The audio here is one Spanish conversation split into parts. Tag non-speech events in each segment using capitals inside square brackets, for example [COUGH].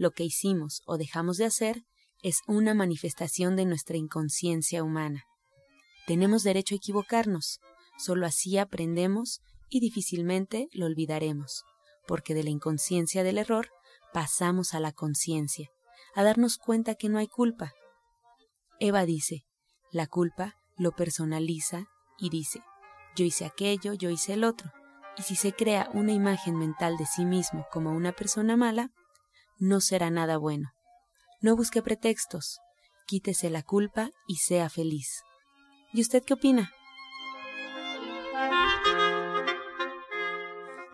Lo que hicimos o dejamos de hacer es una manifestación de nuestra inconsciencia humana. Tenemos derecho a equivocarnos, solo así aprendemos y difícilmente lo olvidaremos, porque de la inconsciencia del error pasamos a la conciencia, a darnos cuenta que no hay culpa. Eva dice, la culpa lo personaliza y dice, yo hice aquello, yo hice el otro, y si se crea una imagen mental de sí mismo como una persona mala, no será nada bueno. No busque pretextos, quítese la culpa y sea feliz. ¿Y usted qué opina?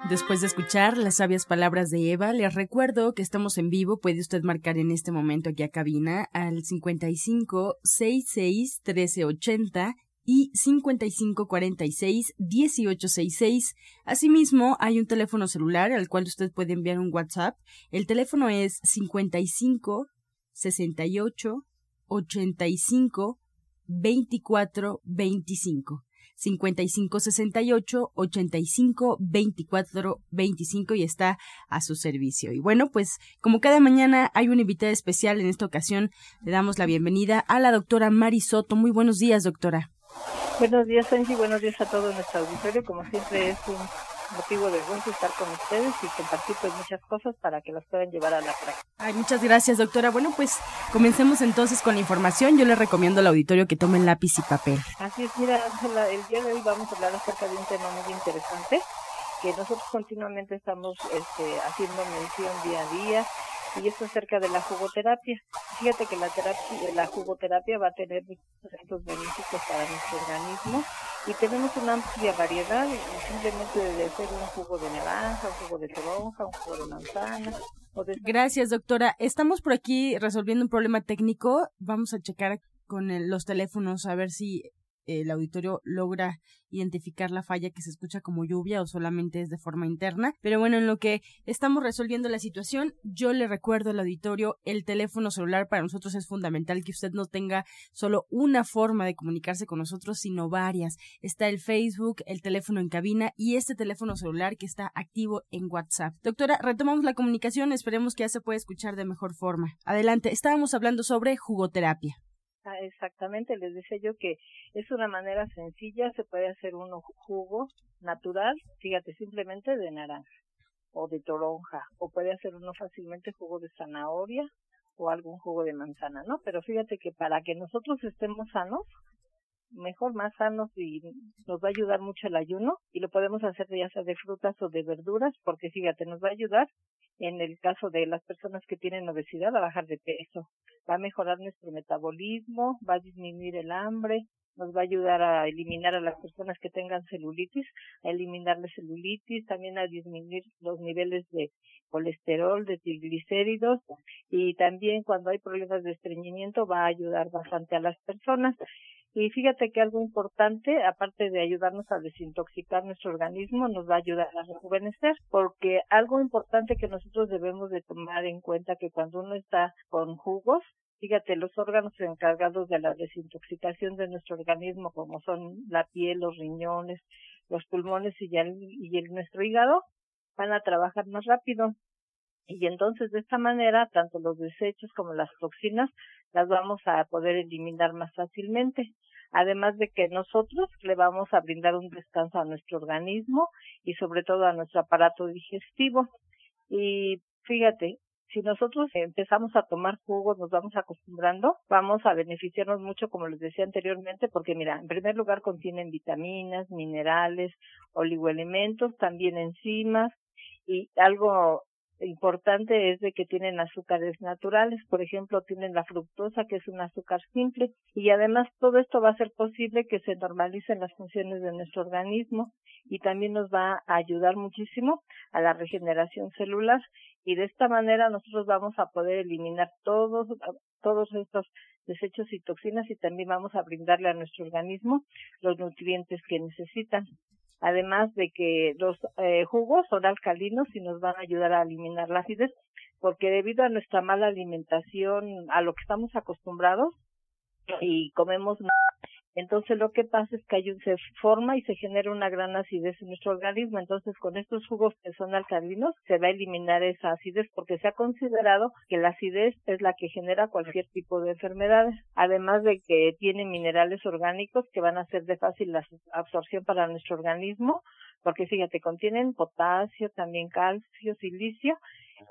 Después de escuchar las sabias palabras de Eva, les recuerdo que estamos en vivo. Puede usted marcar en este momento aquí a cabina al 55 66 1380 y 5546 1866. Asimismo, hay un teléfono celular al cual usted puede enviar un WhatsApp. El teléfono es 55 68 85 24 25. 55 68 85 24 25 y está a su servicio. Y bueno, pues como cada mañana hay una invitada especial, en esta ocasión le damos la bienvenida a la doctora Mari Soto. Muy buenos días, doctora. Buenos días, Angie. Buenos días a todo nuestro auditorio. Como siempre, es un motivo de gusto estar con ustedes y compartir pues muchas cosas para que las puedan llevar a la práctica. Ay, muchas gracias, doctora. Bueno, pues comencemos entonces con la información. Yo le recomiendo al auditorio que tomen lápiz y papel. Así es, mira, Ángela, el día de hoy vamos a hablar acerca de un tema muy interesante que nosotros continuamente estamos este, haciendo mención día a día y es acerca de la jugoterapia. Fíjate que la terapia, la jugoterapia va a tener muchos beneficios para nuestro organismo y tenemos una amplia variedad, simplemente de ser un jugo de naranja, un jugo de toronja, un jugo de manzana. O de... Gracias, doctora. Estamos por aquí resolviendo un problema técnico. Vamos a checar con el, los teléfonos a ver si el auditorio logra identificar la falla que se escucha como lluvia o solamente es de forma interna. Pero bueno, en lo que estamos resolviendo la situación, yo le recuerdo al auditorio el teléfono celular para nosotros es fundamental que usted no tenga solo una forma de comunicarse con nosotros, sino varias. Está el Facebook, el teléfono en cabina y este teléfono celular que está activo en WhatsApp. Doctora, retomamos la comunicación, esperemos que ya se pueda escuchar de mejor forma. Adelante, estábamos hablando sobre jugoterapia. Ah, exactamente, les decía yo que es una manera sencilla, se puede hacer un jugo natural, fíjate, simplemente de naranja o de toronja, o puede hacer uno fácilmente jugo de zanahoria o algún jugo de manzana, ¿no? Pero fíjate que para que nosotros estemos sanos, mejor más sanos y nos va a ayudar mucho el ayuno y lo podemos hacer ya sea de frutas o de verduras porque fíjate, nos va a ayudar en el caso de las personas que tienen obesidad a bajar de peso, va a mejorar nuestro metabolismo, va a disminuir el hambre, nos va a ayudar a eliminar a las personas que tengan celulitis, a eliminar la celulitis, también a disminuir los niveles de colesterol, de triglicéridos y también cuando hay problemas de estreñimiento va a ayudar bastante a las personas. Y fíjate que algo importante, aparte de ayudarnos a desintoxicar nuestro organismo, nos va a ayudar a rejuvenecer, porque algo importante que nosotros debemos de tomar en cuenta que cuando uno está con jugos, fíjate, los órganos encargados de la desintoxicación de nuestro organismo, como son la piel, los riñones, los pulmones y, el, y el, nuestro hígado, van a trabajar más rápido. Y entonces de esta manera, tanto los desechos como las toxinas las vamos a poder eliminar más fácilmente. Además de que nosotros le vamos a brindar un descanso a nuestro organismo y sobre todo a nuestro aparato digestivo. Y fíjate, si nosotros empezamos a tomar jugos, nos vamos acostumbrando, vamos a beneficiarnos mucho, como les decía anteriormente, porque mira, en primer lugar contienen vitaminas, minerales, oligoelementos, también enzimas y algo importante es de que tienen azúcares naturales, por ejemplo, tienen la fructosa, que es un azúcar simple, y además todo esto va a hacer posible que se normalicen las funciones de nuestro organismo y también nos va a ayudar muchísimo a la regeneración celular y de esta manera nosotros vamos a poder eliminar todos todos estos desechos y toxinas y también vamos a brindarle a nuestro organismo los nutrientes que necesitan además de que los eh, jugos son alcalinos y nos van a ayudar a eliminar la acidez, porque debido a nuestra mala alimentación, a lo que estamos acostumbrados y comemos entonces lo que pasa es que hay un, se forma y se genera una gran acidez en nuestro organismo. Entonces con estos jugos que son alcalinos se va a eliminar esa acidez porque se ha considerado que la acidez es la que genera cualquier tipo de enfermedades. Además de que tiene minerales orgánicos que van a ser de fácil absorción para nuestro organismo porque fíjate, contienen potasio, también calcio, silicio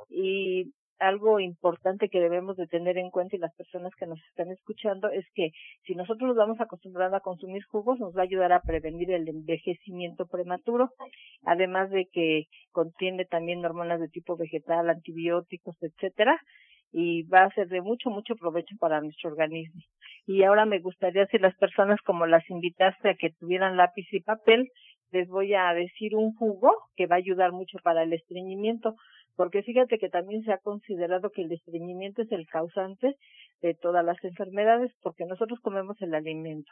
y algo importante que debemos de tener en cuenta y las personas que nos están escuchando es que si nosotros nos vamos acostumbrando a consumir jugos nos va a ayudar a prevenir el envejecimiento prematuro, además de que contiene también hormonas de tipo vegetal, antibióticos, etcétera, y va a ser de mucho, mucho provecho para nuestro organismo. Y ahora me gustaría si las personas como las invitaste a que tuvieran lápiz y papel, les voy a decir un jugo que va a ayudar mucho para el estreñimiento porque fíjate que también se ha considerado que el estreñimiento es el causante de todas las enfermedades, porque nosotros comemos el alimento.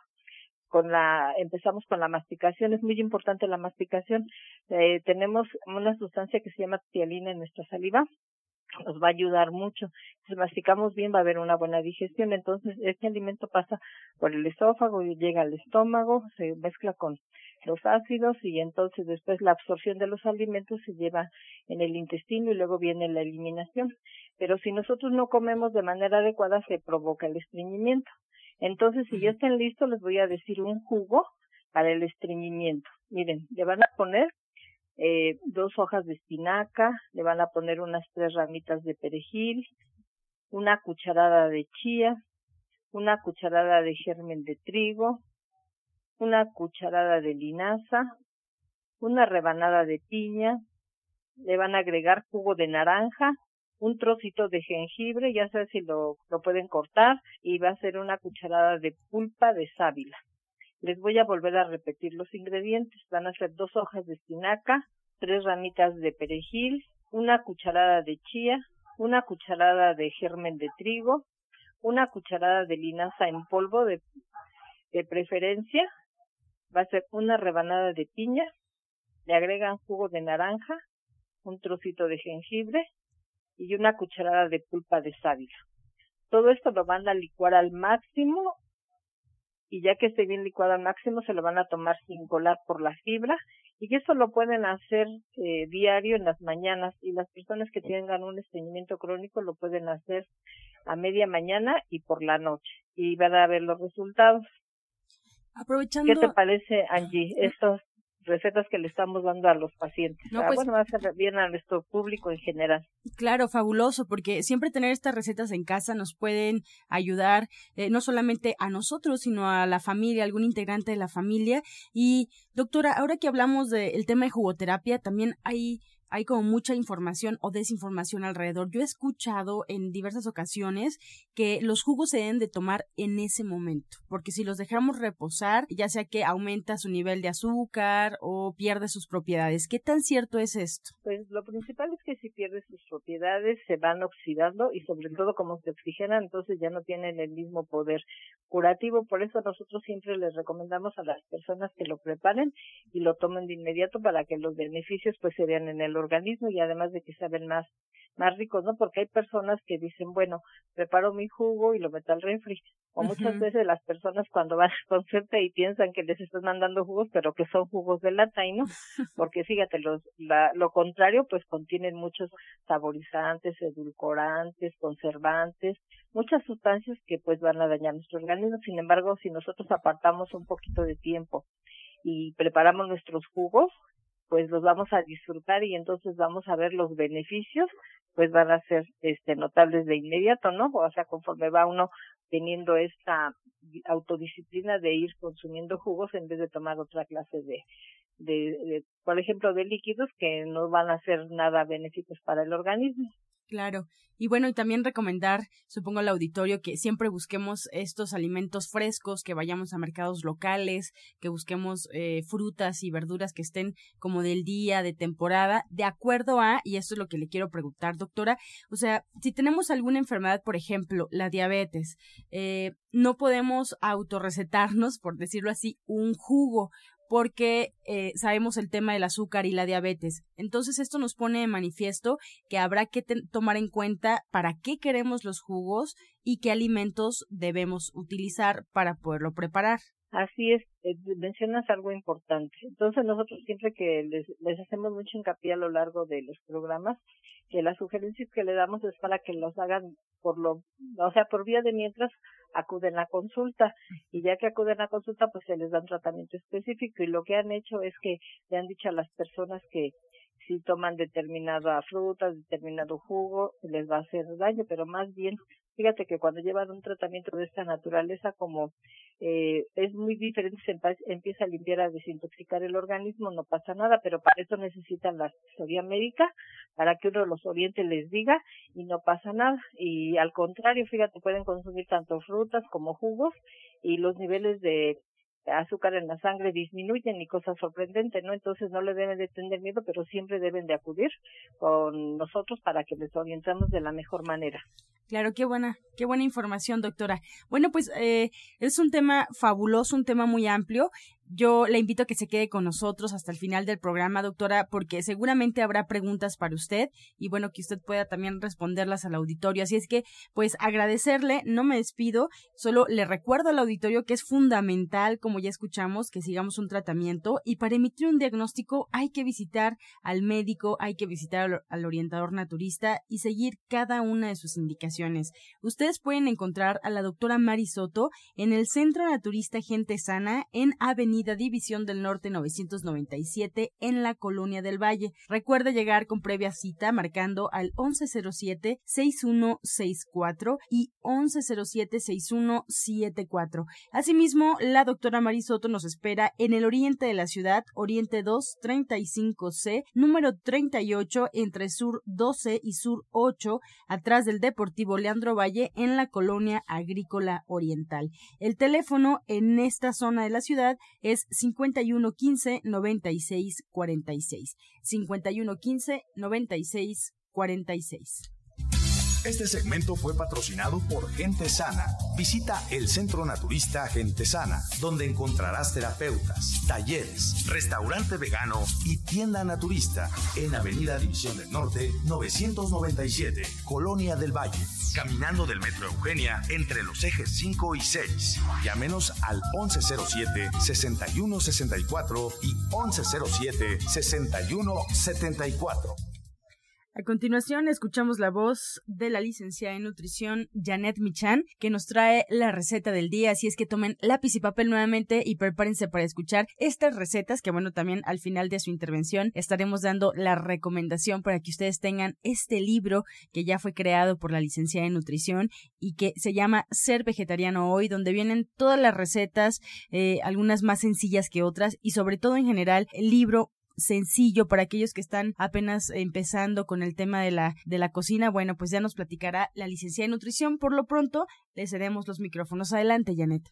Con la, empezamos con la masticación, es muy importante la masticación. Eh, tenemos una sustancia que se llama tialina en nuestra saliva, nos va a ayudar mucho. Si masticamos bien va a haber una buena digestión, entonces este alimento pasa por el esófago y llega al estómago, se mezcla con los ácidos y entonces después la absorción de los alimentos se lleva en el intestino y luego viene la eliminación. Pero si nosotros no comemos de manera adecuada se provoca el estreñimiento. Entonces, si ya están listos, les voy a decir un jugo para el estreñimiento. Miren, le van a poner eh, dos hojas de espinaca, le van a poner unas tres ramitas de perejil, una cucharada de chía, una cucharada de germen de trigo, una cucharada de linaza, una rebanada de piña, le van a agregar jugo de naranja, un trocito de jengibre, ya sé si lo, lo pueden cortar, y va a ser una cucharada de pulpa de sábila. Les voy a volver a repetir los ingredientes. Van a ser dos hojas de espinaca, tres ramitas de perejil, una cucharada de chía, una cucharada de germen de trigo, una cucharada de linaza en polvo de, preferencia, va a ser una rebanada de piña, le agregan jugo de naranja, un trocito de jengibre y una cucharada de pulpa de sábila. Todo esto lo van a licuar al máximo y ya que esté bien licuado al máximo se lo van a tomar sin colar por la fibra y eso lo pueden hacer eh, diario en las mañanas y las personas que tengan un estreñimiento crónico lo pueden hacer a media mañana y por la noche y van a ver los resultados. Aprovechando... ¿Qué te parece, Angie, estas recetas que le estamos dando a los pacientes? No, ah, pues bueno, ser bien a nuestro público en general. Claro, fabuloso, porque siempre tener estas recetas en casa nos pueden ayudar eh, no solamente a nosotros, sino a la familia, algún integrante de la familia. Y doctora, ahora que hablamos del tema de jugoterapia, también hay hay como mucha información o desinformación alrededor. Yo he escuchado en diversas ocasiones que los jugos se deben de tomar en ese momento, porque si los dejamos reposar, ya sea que aumenta su nivel de azúcar o pierde sus propiedades. ¿Qué tan cierto es esto? Pues lo principal es que si pierde sus propiedades se van oxidando y sobre todo como se oxigenan, entonces ya no tienen el mismo poder curativo. Por eso nosotros siempre les recomendamos a las personas que lo preparen y lo tomen de inmediato para que los beneficios pues se vean en el organismo y además de que saben más más ricos, ¿no? Porque hay personas que dicen, bueno, preparo mi jugo y lo meto al refri. O muchas veces las personas cuando van [LAUGHS] con suerte y piensan que les estás mandando jugos, pero que son jugos de lata y no. [LAUGHS] Porque fíjate, los, la, lo contrario, pues contienen muchos saborizantes, edulcorantes, conservantes, muchas sustancias que pues van a dañar nuestro organismo. Sin embargo, si nosotros apartamos un poquito de tiempo y preparamos nuestros jugos, pues los vamos a disfrutar y entonces vamos a ver los beneficios pues van a ser este notables de inmediato, ¿no? O sea, conforme va uno teniendo esta autodisciplina de ir consumiendo jugos en vez de tomar otra clase de, de, por ejemplo, de líquidos que no van a ser nada benéficos para el organismo. Claro. Y bueno, y también recomendar, supongo al auditorio, que siempre busquemos estos alimentos frescos, que vayamos a mercados locales, que busquemos eh, frutas y verduras que estén como del día, de temporada, de acuerdo a, y esto es lo que le quiero preguntar, doctora, o sea, si tenemos alguna enfermedad, por ejemplo, la diabetes, eh, no podemos autorrecetarnos, por decirlo así, un jugo porque eh, sabemos el tema del azúcar y la diabetes. Entonces esto nos pone de manifiesto que habrá que tomar en cuenta para qué queremos los jugos y qué alimentos debemos utilizar para poderlo preparar. Así es, eh, mencionas algo importante. Entonces nosotros siempre que les, les hacemos mucho hincapié a lo largo de los programas, que las sugerencias que le damos es para que los hagan por lo, o sea, por vía de mientras acuden a consulta. Y ya que acuden a consulta pues se les da un tratamiento específico. Y lo que han hecho es que le han dicho a las personas que si toman determinada fruta, determinado jugo, les va a hacer daño, pero más bien, fíjate que cuando llevan un tratamiento de esta naturaleza, como eh, es muy diferente, se empieza a limpiar, a desintoxicar el organismo, no pasa nada, pero para eso necesitan la asesoría médica, para que uno los oriente, les diga, y no pasa nada. Y al contrario, fíjate, pueden consumir tanto frutas como jugos, y los niveles de azúcar en la sangre disminuyen y cosa sorprendente, ¿no? Entonces no le deben de tener miedo, pero siempre deben de acudir con nosotros para que les orientemos de la mejor manera. Claro, qué buena, qué buena información, doctora. Bueno, pues eh, es un tema fabuloso, un tema muy amplio yo le invito a que se quede con nosotros hasta el final del programa, doctora, porque seguramente habrá preguntas para usted y bueno, que usted pueda también responderlas al auditorio. Así es que, pues agradecerle, no me despido, solo le recuerdo al auditorio que es fundamental, como ya escuchamos, que sigamos un tratamiento y para emitir un diagnóstico hay que visitar al médico, hay que visitar al orientador naturista y seguir cada una de sus indicaciones. Ustedes pueden encontrar a la doctora Mari Soto en el Centro Naturista Gente Sana en Avenida División del Norte 997 en la Colonia del Valle. Recuerde llegar con previa cita marcando al 1107-6164 y 1107-6174. Asimismo, la doctora Marisoto nos espera en el oriente de la ciudad, Oriente 2 35C, número 38 entre Sur 12 y Sur 8, atrás del Deportivo Leandro Valle en la Colonia Agrícola Oriental. El teléfono en esta zona de la ciudad es 5115 96 46. 5115 96 46. Este segmento fue patrocinado por Gente Sana. Visita el Centro Naturista Gente Sana, donde encontrarás terapeutas, talleres, restaurante vegano y tienda naturista en Avenida División del Norte 997, Colonia del Valle, caminando del Metro Eugenia entre los ejes 5 y 6. Llámenos al 1107-6164 y 1107-6174. A continuación, escuchamos la voz de la licenciada en nutrición Janet Michan, que nos trae la receta del día. Así es que tomen lápiz y papel nuevamente y prepárense para escuchar estas recetas, que bueno, también al final de su intervención estaremos dando la recomendación para que ustedes tengan este libro que ya fue creado por la licenciada en nutrición y que se llama Ser Vegetariano Hoy, donde vienen todas las recetas, eh, algunas más sencillas que otras y sobre todo en general el libro sencillo para aquellos que están apenas empezando con el tema de la, de la cocina, bueno, pues ya nos platicará la licenciada en nutrición. Por lo pronto, le cedemos los micrófonos. Adelante, Janet.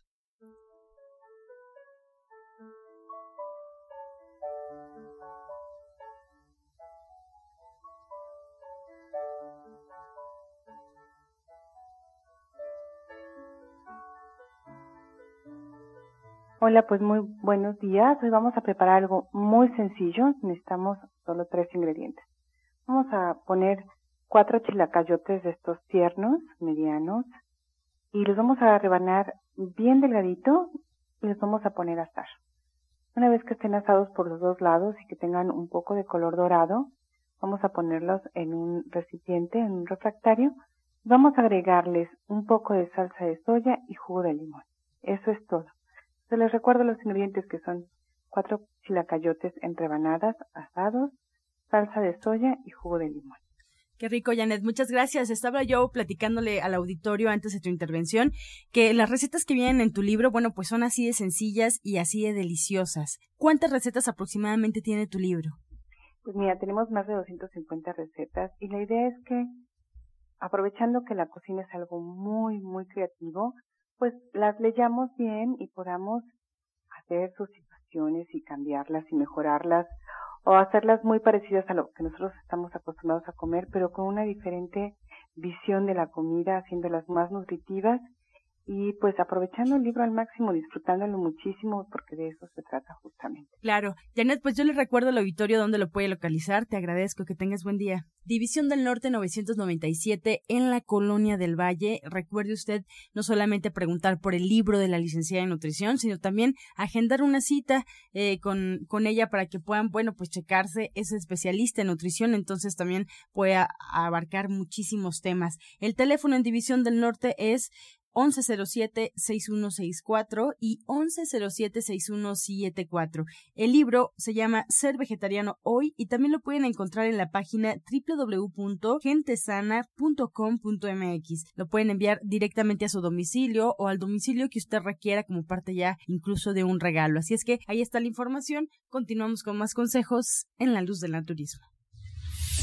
Hola, pues muy buenos días. Hoy vamos a preparar algo muy sencillo. Necesitamos solo tres ingredientes. Vamos a poner cuatro chilacayotes de estos tiernos, medianos, y los vamos a rebanar bien delgadito y los vamos a poner a asar. Una vez que estén asados por los dos lados y que tengan un poco de color dorado, vamos a ponerlos en un recipiente, en un refractario. Vamos a agregarles un poco de salsa de soya y jugo de limón. Eso es todo. Se les recuerdo los ingredientes que son cuatro chilacayotes en rebanadas, asados, salsa de soya y jugo de limón. Qué rico, Janet. Muchas gracias. Estaba yo platicándole al auditorio antes de tu intervención que las recetas que vienen en tu libro, bueno, pues son así de sencillas y así de deliciosas. ¿Cuántas recetas aproximadamente tiene tu libro? Pues mira, tenemos más de 250 recetas y la idea es que, aprovechando que la cocina es algo muy, muy creativo, pues las leyamos bien y podamos hacer sus situaciones y cambiarlas y mejorarlas o hacerlas muy parecidas a lo que nosotros estamos acostumbrados a comer, pero con una diferente visión de la comida, haciéndolas más nutritivas y pues aprovechando el libro al máximo, disfrutándolo muchísimo, porque de eso se trata justamente. Claro. Janet, pues yo le recuerdo al auditorio donde lo puede localizar. Te agradezco que tengas buen día. División del Norte 997 en la Colonia del Valle. Recuerde usted no solamente preguntar por el libro de la licenciada en nutrición, sino también agendar una cita eh, con, con ella para que puedan, bueno, pues checarse. Es especialista en nutrición, entonces también puede abarcar muchísimos temas. El teléfono en División del Norte es 1107-6164 y 1107-6174. El libro se llama Ser Vegetariano Hoy y también lo pueden encontrar en la página www.gentesana.com.mx. Lo pueden enviar directamente a su domicilio o al domicilio que usted requiera como parte ya incluso de un regalo. Así es que ahí está la información. Continuamos con más consejos en la luz del naturismo.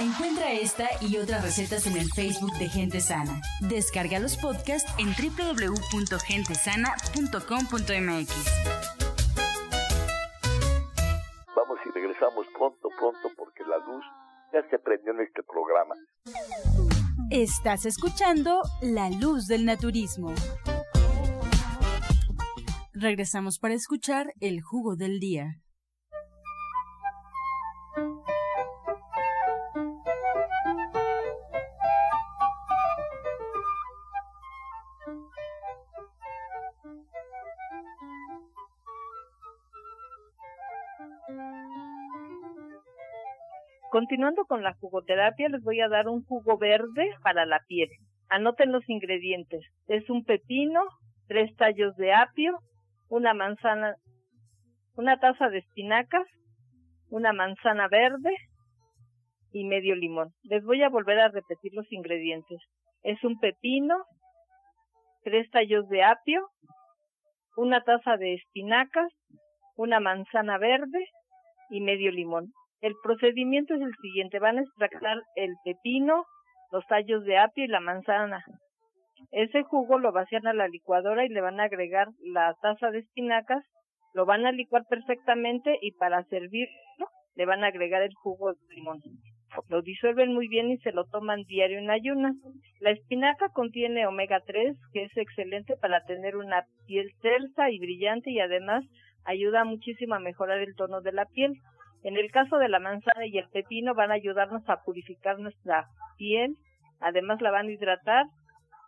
Encuentra esta y otras recetas en el Facebook de Gente Sana. Descarga los podcasts en www.gentesana.com.mx. Vamos y regresamos pronto, pronto, porque la luz ya se prendió en este programa. Estás escuchando La Luz del Naturismo. Regresamos para escuchar el jugo del día. Continuando con la jugoterapia, les voy a dar un jugo verde para la piel. Anoten los ingredientes. Es un pepino, tres tallos de apio, una manzana, una taza de espinacas, una manzana verde y medio limón. Les voy a volver a repetir los ingredientes. Es un pepino, tres tallos de apio, una taza de espinacas, una manzana verde y medio limón. El procedimiento es el siguiente. Van a extractar el pepino, los tallos de apio y la manzana. Ese jugo lo vacían a la licuadora y le van a agregar la taza de espinacas, lo van a licuar perfectamente y para servirlo le van a agregar el jugo de limón. Lo disuelven muy bien y se lo toman diario en ayunas. La espinaca contiene omega 3, que es excelente para tener una piel tersa y brillante y además ayuda muchísimo a mejorar el tono de la piel. En el caso de la manzana y el pepino van a ayudarnos a purificar nuestra piel, además la van a hidratar,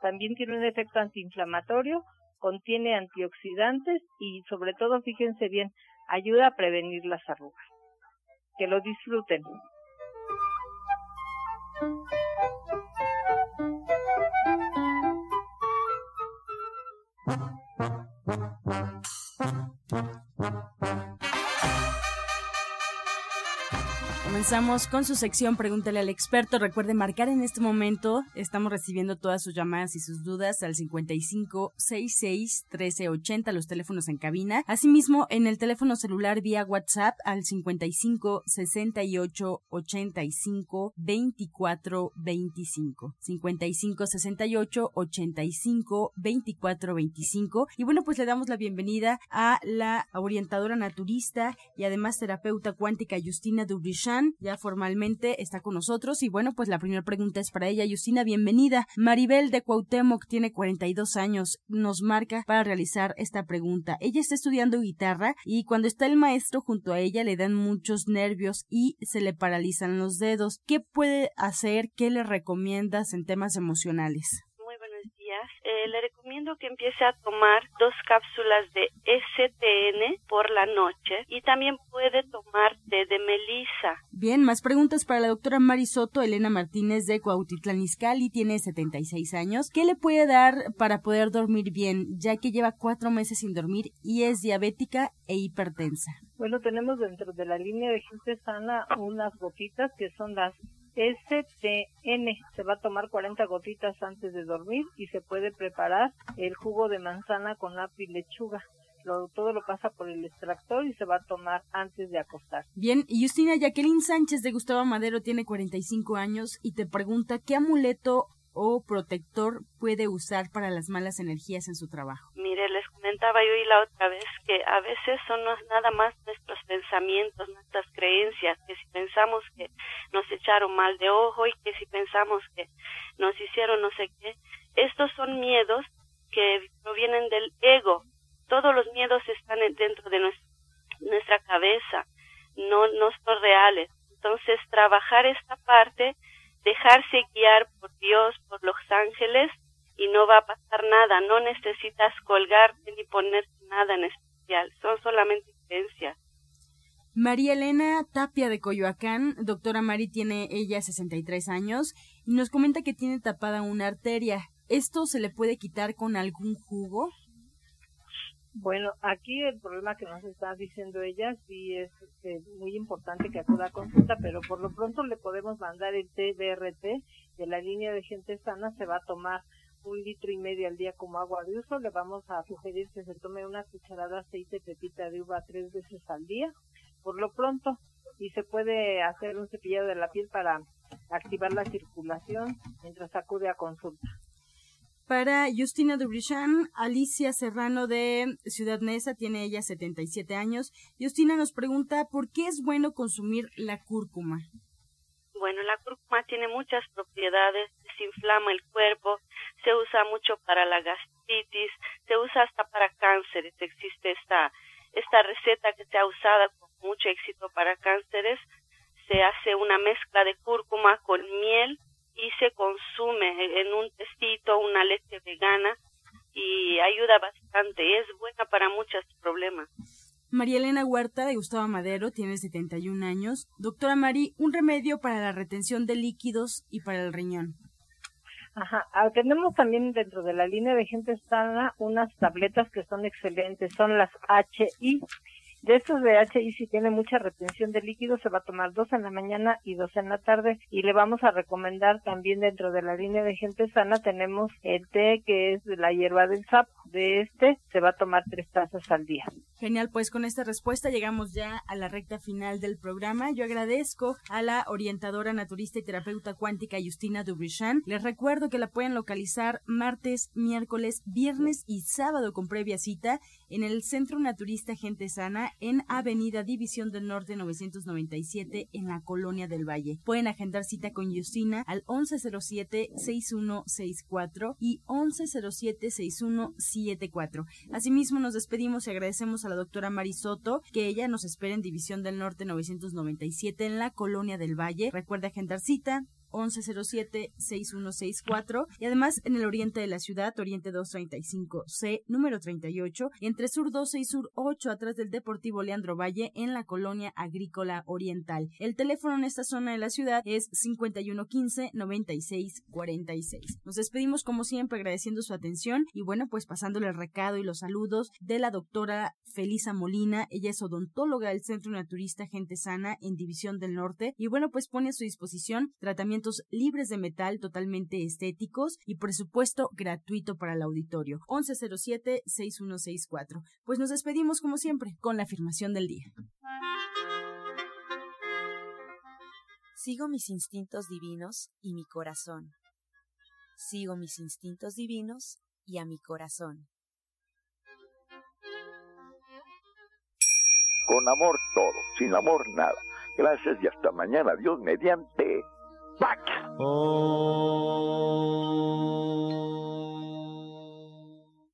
también tiene un efecto antiinflamatorio, contiene antioxidantes y sobre todo, fíjense bien, ayuda a prevenir las arrugas. Que lo disfruten. Comenzamos con su sección Pregúntale al experto. Recuerde marcar en este momento. Estamos recibiendo todas sus llamadas y sus dudas al 55 66 1380, los teléfonos en cabina. Asimismo, en el teléfono celular vía WhatsApp al 55 68 85 24 25. 55 68 85 24 25. Y bueno, pues le damos la bienvenida a la orientadora naturista y además terapeuta cuántica Justina Dubrichan ya formalmente está con nosotros y bueno, pues la primera pregunta es para ella. Justina, bienvenida. Maribel de Cuauhtémoc tiene 42 años, nos marca para realizar esta pregunta. Ella está estudiando guitarra y cuando está el maestro junto a ella le dan muchos nervios y se le paralizan los dedos. ¿Qué puede hacer? ¿Qué le recomiendas en temas emocionales? Días. Eh, le recomiendo recomiendo que empiece a tomar dos cápsulas de STN por la noche y también puede tomar té de melisa. Bien, más preguntas para la doctora Marisoto. Elena Martínez de Cuautitlán Izcalli tiene 76 años. ¿Qué le puede dar para poder dormir bien, ya que lleva cuatro meses sin dormir y es diabética e hipertensa? Bueno, tenemos dentro de la línea de gente sana unas gotitas que son las STN. Se va a tomar 40 gotitas antes de dormir y se puede preparar el jugo de manzana con apio y lechuga. Lo, todo lo pasa por el extractor y se va a tomar antes de acostar. Bien, y Justina Jacqueline Sánchez de Gustavo Madero tiene 45 años y te pregunta qué amuleto o protector puede usar para las malas energías en su trabajo. Mire, les comentaba yo y la otra vez que a veces son nada más nuestros pensamientos, nuestras creencias, que si pensamos que nos echaron mal de ojo y que si pensamos que nos hicieron no sé qué, estos son miedos que provienen del ego. Todos los miedos están dentro de nuestra cabeza, no, no son reales. Entonces, trabajar esta parte dejarse guiar por Dios, por los ángeles, y no va a pasar nada, no necesitas colgarte ni ponerte nada en especial, son solamente creencias. María Elena Tapia de Coyoacán, doctora Mari tiene ella 63 años y nos comenta que tiene tapada una arteria. ¿Esto se le puede quitar con algún jugo? Bueno, aquí el problema que nos está diciendo ella sí es muy importante que acuda a consulta, pero por lo pronto le podemos mandar el TBRT de la línea de gente sana, se va a tomar un litro y medio al día como agua de uso, le vamos a sugerir que se tome una cucharada de aceite pepita de uva tres veces al día, por lo pronto, y se puede hacer un cepillado de la piel para activar la circulación mientras acude a consulta. Para Justina Dubrichan, Alicia Serrano de Ciudad Neza, tiene ella 77 años. Justina nos pregunta por qué es bueno consumir la cúrcuma. Bueno, la cúrcuma tiene muchas propiedades, desinflama el cuerpo, se usa mucho para la gastritis, se usa hasta para cánceres. Existe esta, esta receta que se ha usado con mucho éxito para cánceres. Se hace una mezcla de cúrcuma con miel, y se consume en un testito, una leche vegana y ayuda bastante, es buena para muchos problemas. María Elena Huerta de Gustavo Madero tiene 71 años. Doctora Mari, un remedio para la retención de líquidos y para el riñón. Ajá, ah, tenemos también dentro de la línea de gente sana unas tabletas que son excelentes, son las HI de estos de HI, si tiene mucha retención de líquido, se va a tomar dos en la mañana y dos en la tarde. Y le vamos a recomendar también dentro de la línea de gente sana, tenemos el té que es de la hierba del sapo. De este se va a tomar tres tazas al día. Genial, pues con esta respuesta llegamos ya a la recta final del programa. Yo agradezco a la orientadora naturista y terapeuta cuántica Justina Dubrichan. Les recuerdo que la pueden localizar martes, miércoles, viernes y sábado con previa cita en el Centro Naturista Gente Sana en Avenida División del Norte 997 en la Colonia del Valle. Pueden agendar cita con Justina al 1107-6164 y 1107-6174. Asimismo, nos despedimos y agradecemos a la doctora Marisoto que ella nos espera en División del Norte 997 en la Colonia del Valle. Recuerda agendar cita 1107-6164 y además en el oriente de la ciudad, Oriente 235C, número 38, entre Sur 12 y Sur 8, atrás del Deportivo Leandro Valle, en la colonia agrícola oriental. El teléfono en esta zona de la ciudad es 5115-9646. Nos despedimos como siempre agradeciendo su atención y bueno, pues pasándole el recado y los saludos de la doctora Felisa Molina. Ella es odontóloga del Centro Naturista Gente Sana en División del Norte y bueno, pues pone a su disposición libres de metal totalmente estéticos y presupuesto gratuito para el auditorio. 1107-6164. Pues nos despedimos como siempre con la afirmación del día. Sigo mis instintos divinos y mi corazón. Sigo mis instintos divinos y a mi corazón. Con amor todo, sin amor nada. Gracias y hasta mañana. Dios mediante. Back. Oh.